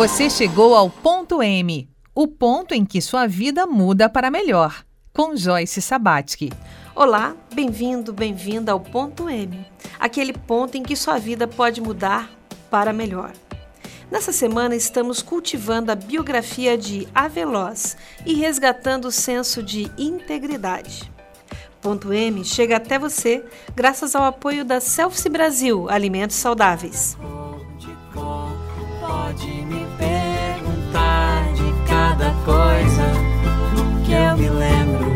Você chegou ao ponto M, o ponto em que sua vida muda para melhor, com Joyce Sabatsky. Olá, bem-vindo, bem-vinda ao ponto M, aquele ponto em que sua vida pode mudar para melhor. Nessa semana estamos cultivando a biografia de Aveloz e resgatando o senso de integridade. Ponto M chega até você graças ao apoio da Selfie Brasil Alimentos Saudáveis. Pode me perguntar de cada coisa que eu me lembro.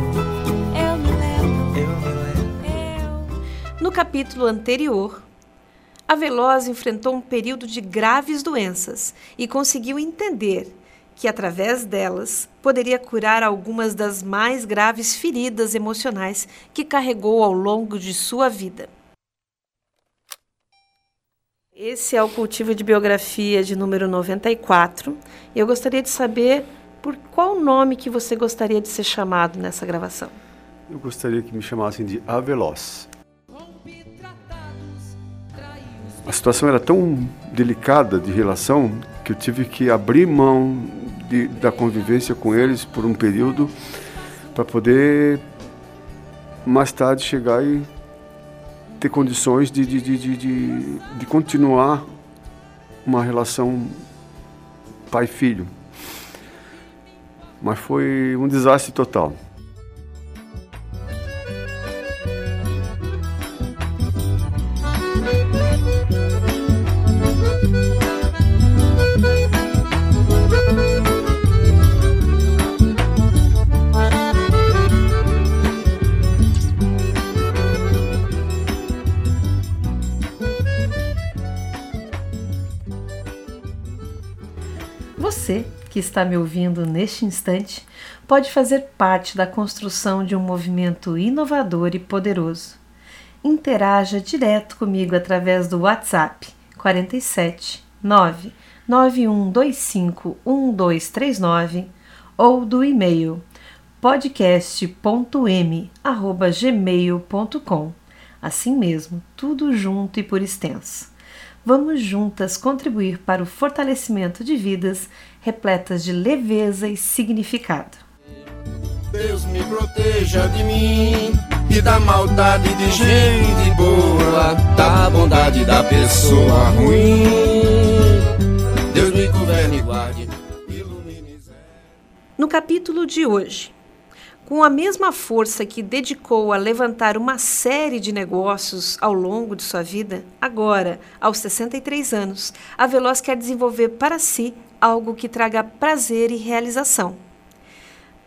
Eu me lembro. Eu me lembro. No capítulo anterior, a Veloz enfrentou um período de graves doenças e conseguiu entender que, através delas, poderia curar algumas das mais graves feridas emocionais que carregou ao longo de sua vida. Esse é o cultivo de biografia de número 94. E eu gostaria de saber por qual nome que você gostaria de ser chamado nessa gravação. Eu gostaria que me chamassem de Aveloz. A situação era tão delicada de relação que eu tive que abrir mão de, da convivência com eles por um período para poder mais tarde chegar e ter condições de, de, de, de, de continuar uma relação pai-filho. Mas foi um desastre total. Está me ouvindo neste instante, pode fazer parte da construção de um movimento inovador e poderoso. Interaja direto comigo através do WhatsApp 47 9 9125 1239 ou do e-mail podcast.m@gmail.com. Assim mesmo, tudo junto e por extenso vamos juntas contribuir para o fortalecimento de vidas repletas de leveza e significado. Deus me proteja de mim e da maldade de gente boa, da bondade da pessoa ruim. Deus me governe e guarde. No capítulo de hoje, com a mesma força que dedicou a levantar uma série de negócios ao longo de sua vida, agora, aos 63 anos, a Veloz quer desenvolver para si algo que traga prazer e realização.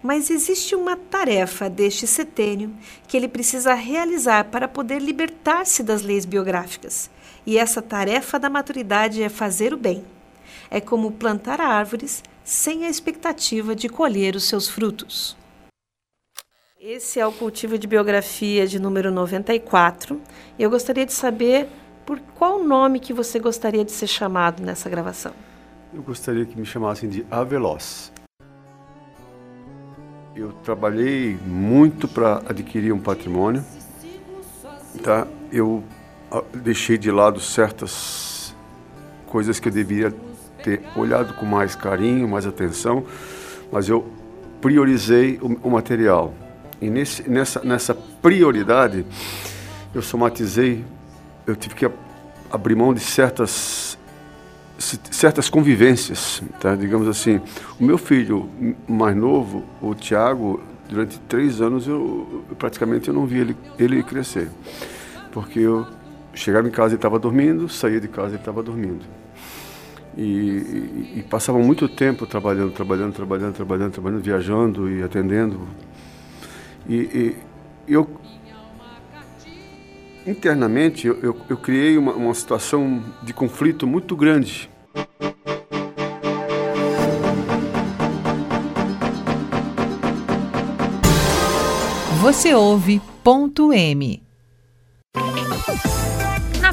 Mas existe uma tarefa deste setênio que ele precisa realizar para poder libertar-se das leis biográficas. E essa tarefa da maturidade é fazer o bem. É como plantar árvores sem a expectativa de colher os seus frutos. Esse é o cultivo de biografia de número 94. E eu gostaria de saber por qual nome que você gostaria de ser chamado nessa gravação. Eu gostaria que me chamassem de Aveloz. Eu trabalhei muito para adquirir um patrimônio. Tá? Eu ah, deixei de lado certas coisas que eu deveria ter olhado com mais carinho, mais atenção, mas eu priorizei o, o material. E nesse, nessa, nessa prioridade, eu somatizei, eu tive que abrir mão de certas, certas convivências, tá? digamos assim. O meu filho mais novo, o Tiago, durante três anos, eu, praticamente eu não vi ele, ele crescer. Porque eu chegava em casa e estava dormindo, saía de casa e estava dormindo. E, e, e passava muito tempo trabalhando, trabalhando, trabalhando, trabalhando, trabalhando, viajando e atendendo e, e eu, internamente, eu, eu, eu criei uma, uma situação de conflito muito grande. Você ouve ponto M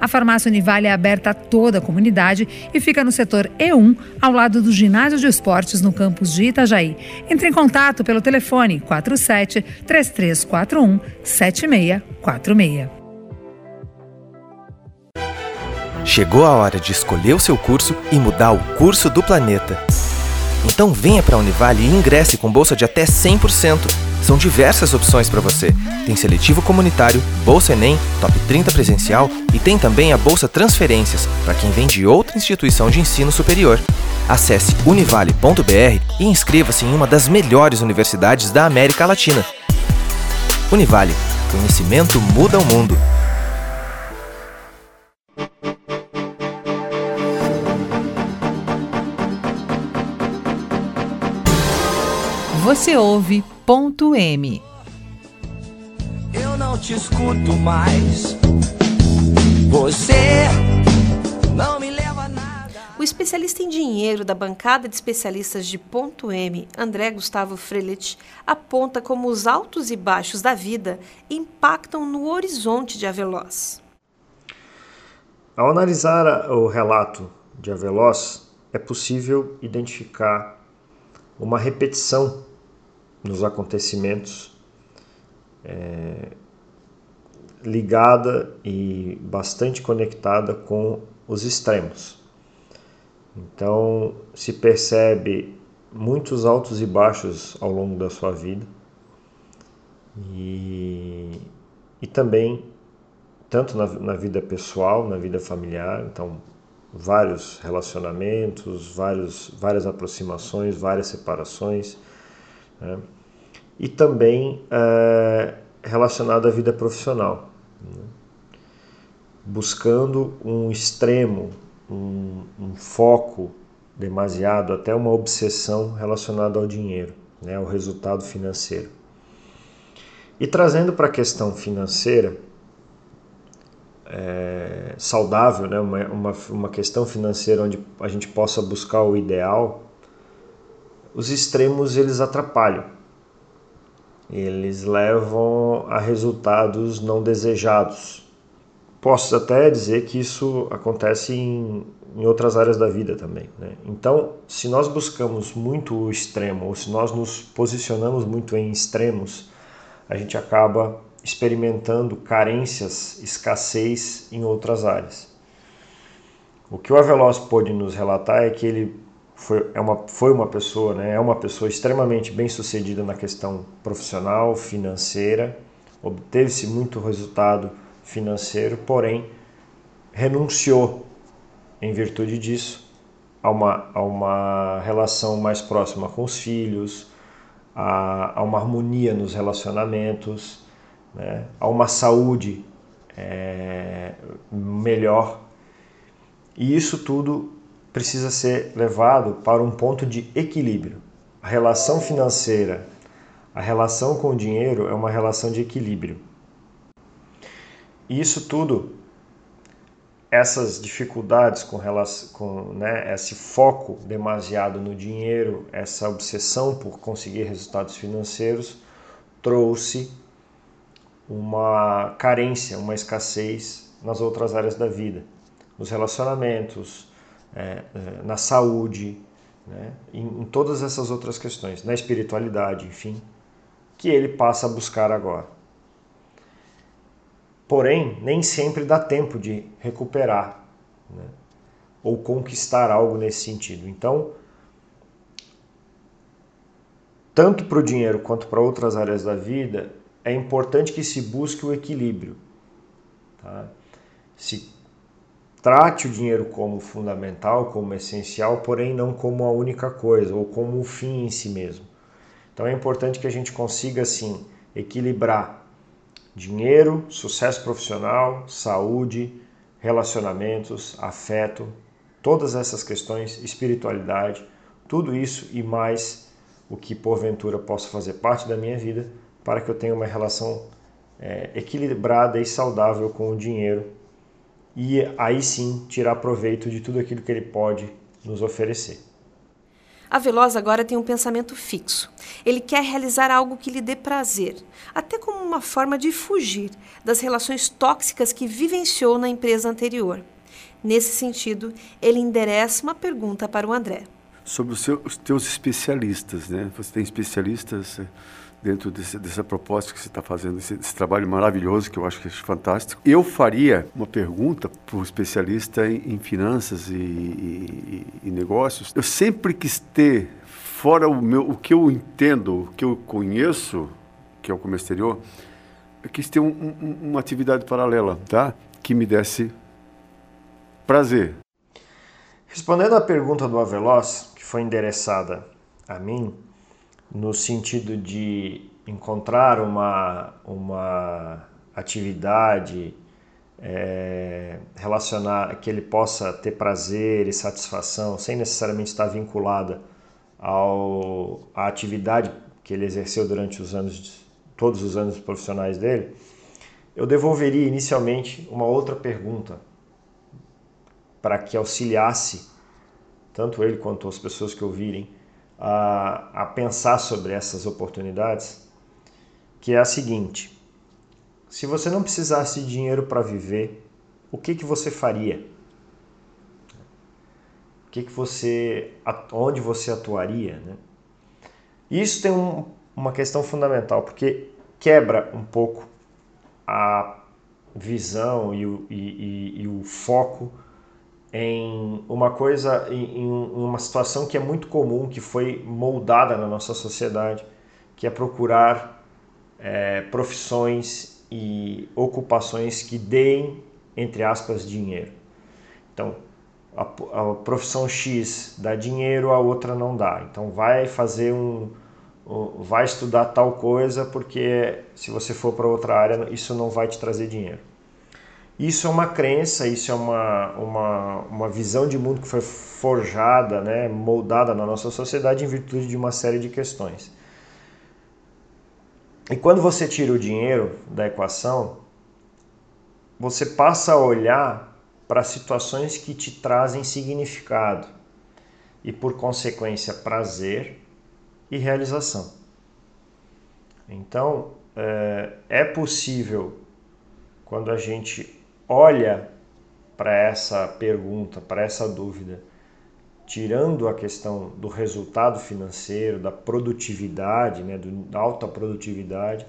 A farmácia Univale é aberta a toda a comunidade e fica no setor E1, ao lado do ginásio de esportes no campus de Itajaí. Entre em contato pelo telefone 47 3341 7646. Chegou a hora de escolher o seu curso e mudar o curso do planeta. Então venha para a Univale e ingresse com bolsa de até 100%. São diversas opções para você. Tem seletivo comunitário, bolsa Enem, top 30 presencial e tem também a bolsa transferências para quem vem de outra instituição de ensino superior. Acesse univale.br e inscreva-se em uma das melhores universidades da América Latina. Univale, conhecimento muda o mundo. Você ouve ponto M. Eu não te escuto mais. Você não me leva a nada. O especialista em dinheiro da bancada de especialistas de ponto M, André Gustavo Frelet, aponta como os altos e baixos da vida impactam no horizonte de Aveloz. Ao analisar o relato de Aveloz, é possível identificar uma repetição nos acontecimentos é, ligada e bastante conectada com os extremos. Então se percebe muitos altos e baixos ao longo da sua vida e, e também tanto na, na vida pessoal, na vida familiar, então vários relacionamentos, vários, várias aproximações, várias separações. Né? e também é, relacionado à vida profissional, né? buscando um extremo, um, um, foco demasiado, até uma obsessão relacionada ao dinheiro, né? ao resultado financeiro. E trazendo para a questão financeira, é, saudável, né? uma, uma, uma questão financeira onde a gente possa buscar o ideal, os extremos eles atrapalham eles levam a resultados não desejados. Posso até dizer que isso acontece em, em outras áreas da vida também. Né? Então, se nós buscamos muito o extremo, ou se nós nos posicionamos muito em extremos, a gente acaba experimentando carências, escassez em outras áreas. O que o Aveloz pôde nos relatar é que ele foi, é uma, foi uma pessoa, né, é uma pessoa extremamente bem sucedida na questão profissional, financeira, obteve-se muito resultado financeiro, porém renunciou em virtude disso a uma, a uma relação mais próxima com os filhos, a, a uma harmonia nos relacionamentos, né, a uma saúde é, melhor. E isso tudo precisa ser levado para um ponto de equilíbrio. A relação financeira, a relação com o dinheiro é uma relação de equilíbrio. E isso tudo, essas dificuldades com, relação, com né, esse foco demasiado no dinheiro, essa obsessão por conseguir resultados financeiros, trouxe uma carência, uma escassez nas outras áreas da vida, nos relacionamentos, é, é, na saúde, né? em, em todas essas outras questões, na espiritualidade, enfim, que ele passa a buscar agora. Porém, nem sempre dá tempo de recuperar né? ou conquistar algo nesse sentido. Então, tanto para o dinheiro quanto para outras áreas da vida, é importante que se busque o equilíbrio. Tá? Se Trate o dinheiro como fundamental, como essencial, porém não como a única coisa ou como o fim em si mesmo. Então é importante que a gente consiga assim equilibrar dinheiro, sucesso profissional, saúde, relacionamentos, afeto, todas essas questões, espiritualidade, tudo isso e mais o que porventura possa fazer parte da minha vida para que eu tenha uma relação é, equilibrada e saudável com o dinheiro e aí sim tirar proveito de tudo aquilo que ele pode nos oferecer. A Veloz agora tem um pensamento fixo. Ele quer realizar algo que lhe dê prazer, até como uma forma de fugir das relações tóxicas que vivenciou na empresa anterior. Nesse sentido, ele endereça uma pergunta para o André. Sobre os, seus, os teus especialistas, né? Você tem especialistas dentro desse, dessa proposta que você está fazendo, esse, esse, trabalho maravilhoso que eu acho que é fantástico. Eu faria uma pergunta para o especialista em, em finanças e, e, e, negócios. Eu sempre quis ter, fora o, meu, o que eu entendo, o que eu conheço, que é o comércio exterior, eu quis ter um, um, uma atividade paralela, tá? Que me desse prazer. Respondendo à pergunta do Aveloz, que foi endereçada a mim, no sentido de encontrar uma, uma atividade é, relacionar que ele possa ter prazer e satisfação sem necessariamente estar vinculada ao, à atividade que ele exerceu durante os anos todos os anos profissionais dele eu devolveria inicialmente uma outra pergunta para que auxiliasse tanto ele quanto as pessoas que ouvirem a, a pensar sobre essas oportunidades, que é a seguinte: se você não precisasse de dinheiro para viver, o que, que você faria? O que, que você, onde você atuaria? Né? Isso tem um, uma questão fundamental, porque quebra um pouco a visão e o, e, e, e o foco em uma coisa, em, em uma situação que é muito comum, que foi moldada na nossa sociedade, que é procurar é, profissões e ocupações que deem, entre aspas, dinheiro. Então, a, a, profissão X dá dinheiro, a outra não dá. Então, vai fazer um, vai estudar tal coisa, porque se você for para outra área, isso não vai te trazer dinheiro. Isso é uma crença, isso é uma, uma, uma visão de mundo que foi forjada, né, moldada na nossa sociedade em virtude de uma série de questões. E quando você tira o dinheiro da equação, você passa a olhar para situações que te trazem significado e, por consequência, prazer e realização. Então, é, é possível, quando a gente olha para essa pergunta, para essa dúvida, tirando a questão do resultado financeiro, da produtividade, né, da alta produtividade,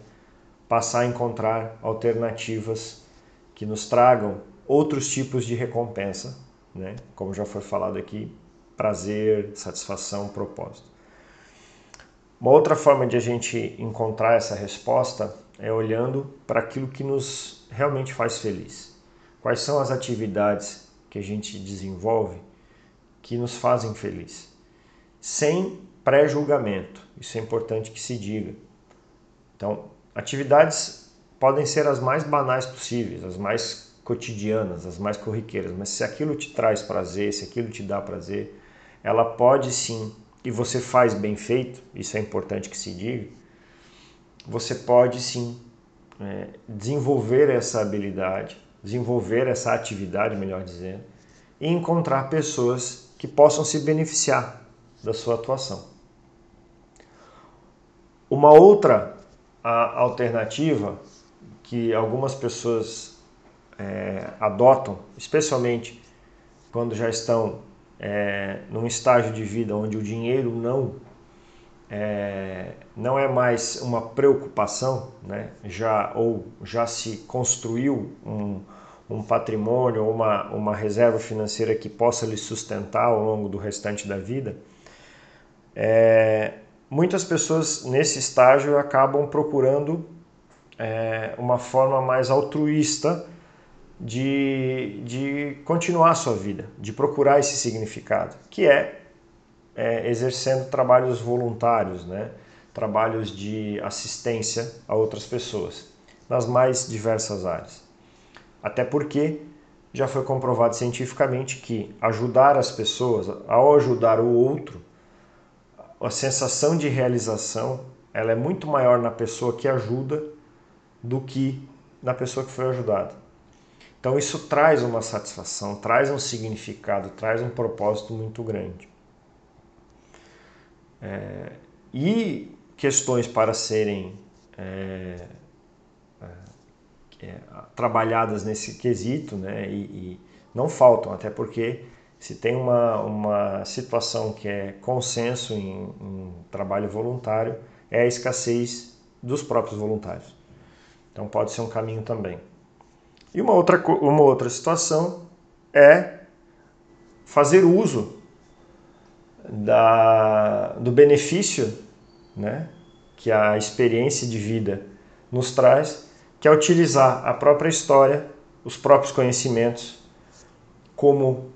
passar a encontrar alternativas que nos tragam outros tipos de recompensa, né, como já foi falado aqui, prazer, satisfação, propósito. Uma outra forma de a gente encontrar essa resposta é olhando para aquilo que nos realmente faz feliz. Quais são as atividades que a gente desenvolve que nos fazem feliz? Sem pré-julgamento, isso é importante que se diga. Então, atividades podem ser as mais banais possíveis, as mais cotidianas, as mais corriqueiras, mas se aquilo te traz prazer, se aquilo te dá prazer, ela pode sim, e você faz bem feito, isso é importante que se diga, você pode sim é, desenvolver essa habilidade desenvolver essa atividade, melhor dizendo, e encontrar pessoas que possam se beneficiar da sua atuação. Uma outra alternativa que algumas pessoas é, adotam, especialmente quando já estão é, num estágio de vida onde o dinheiro não é, não é mais uma preocupação, né? já, ou já se construiu um, um patrimônio ou uma, uma reserva financeira que possa lhe sustentar ao longo do restante da vida, é, muitas pessoas nesse estágio acabam procurando é, uma forma mais altruísta de, de continuar a sua vida, de procurar esse significado, que é é, exercendo trabalhos voluntários, né? trabalhos de assistência a outras pessoas, nas mais diversas áreas. Até porque já foi comprovado cientificamente que ajudar as pessoas, ao ajudar o outro, a sensação de realização ela é muito maior na pessoa que ajuda do que na pessoa que foi ajudada. Então isso traz uma satisfação, traz um significado, traz um propósito muito grande. É, e questões para serem é, é, trabalhadas nesse quesito, né? E, e, não faltam, até porque se tem uma, uma situação que é consenso em, em trabalho voluntário, é a escassez dos próprios voluntários. Então pode ser um caminho também. E uma outra, uma outra situação é fazer uso da, do benefício né, que a experiência de vida nos traz, que é utilizar a própria história, os próprios conhecimentos, como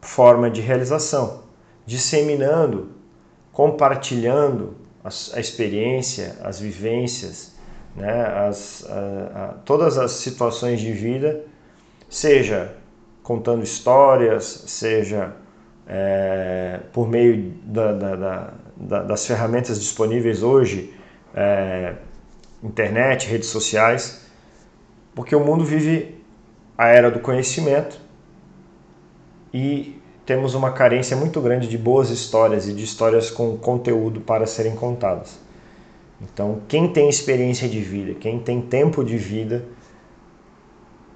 forma de realização, disseminando, compartilhando a, experiência, as vivências, né, as, a, a, todas as situações de vida, seja contando histórias, seja é, por meio da, da, da, das ferramentas disponíveis hoje, é, internet, redes sociais, porque o mundo vive a era do conhecimento e temos uma carência muito grande de boas histórias e de histórias com conteúdo para serem contadas. Então, quem tem experiência de vida, quem tem tempo de vida,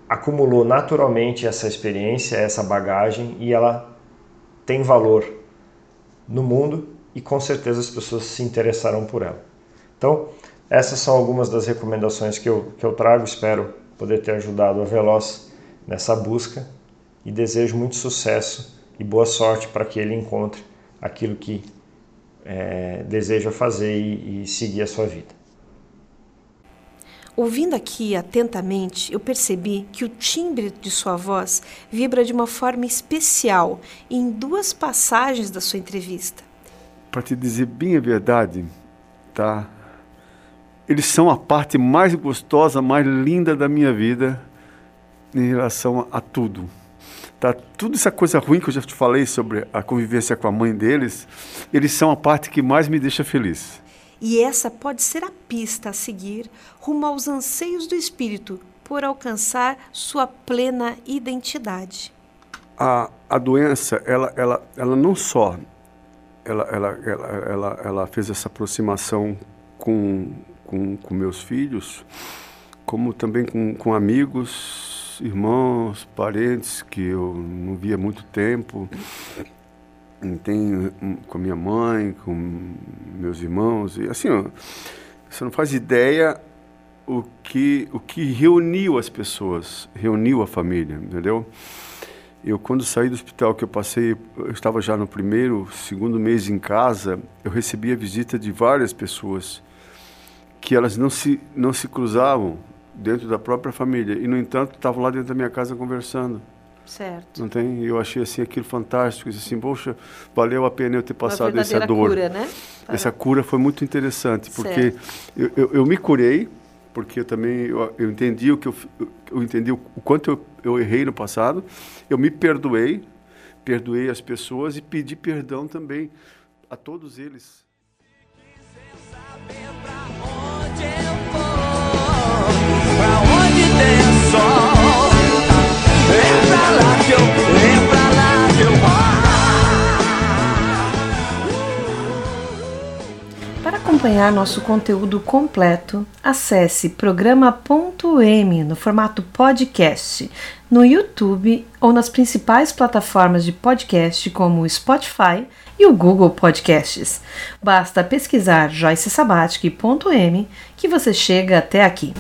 acumulou naturalmente essa experiência, essa bagagem e ela tem valor no mundo e com certeza as pessoas se interessarão por ela. Então, essas são algumas das recomendações que eu, que eu trago. Espero poder ter ajudado a Veloz nessa busca e desejo muito sucesso e boa sorte para que ele encontre aquilo que é, deseja fazer e, e seguir a sua vida. Ouvindo aqui atentamente, eu percebi que o timbre de sua voz vibra de uma forma especial em duas passagens da sua entrevista. Para te dizer bem a verdade, tá? Eles são a parte mais gostosa, mais linda da minha vida em relação a, a tudo. Tá? Tudo essa coisa ruim que eu já te falei sobre a convivência com a mãe deles, eles são a parte que mais me deixa feliz. E essa pode ser a pista a seguir rumo aos anseios do espírito por alcançar sua plena identidade. A, a doença, ela, ela, ela não só ela, ela, ela, ela, ela fez essa aproximação com, com, com meus filhos, como também com, com amigos, irmãos, parentes que eu não via muito tempo tem com a minha mãe, com meus irmãos, e assim, você não faz ideia o que, o que reuniu as pessoas, reuniu a família, entendeu? Eu, quando saí do hospital, que eu passei, eu estava já no primeiro, segundo mês em casa, eu recebi a visita de várias pessoas que elas não se, não se cruzavam dentro da própria família e, no entanto, estavam lá dentro da minha casa conversando. Certo. Não tem? Eu achei assim aquilo fantástico, assim, poxa, valeu a pena eu ter passado Uma essa dor. Cura, né? Essa cura foi muito interessante, porque eu, eu, eu, me curei, porque eu também eu, eu entendi o que eu, eu entendi o quanto eu, eu errei no passado, eu me perdoei, perdoei as pessoas e pedi perdão também a todos eles. Pra para acompanhar nosso conteúdo completo, acesse programa.m no formato podcast no YouTube ou nas principais plataformas de podcast como o Spotify e o Google Podcasts. Basta pesquisar Joyce Sabatic.m que você chega até aqui.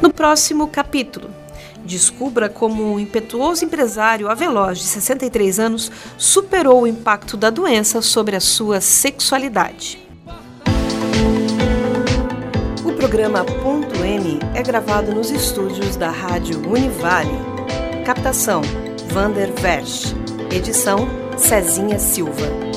No próximo capítulo, descubra como o impetuoso empresário Aveloz, de 63 anos, superou o impacto da doença sobre a sua sexualidade. O programa Ponto M é gravado nos estúdios da Rádio Univale. Captação: Vander Versch. Edição: Cezinha Silva.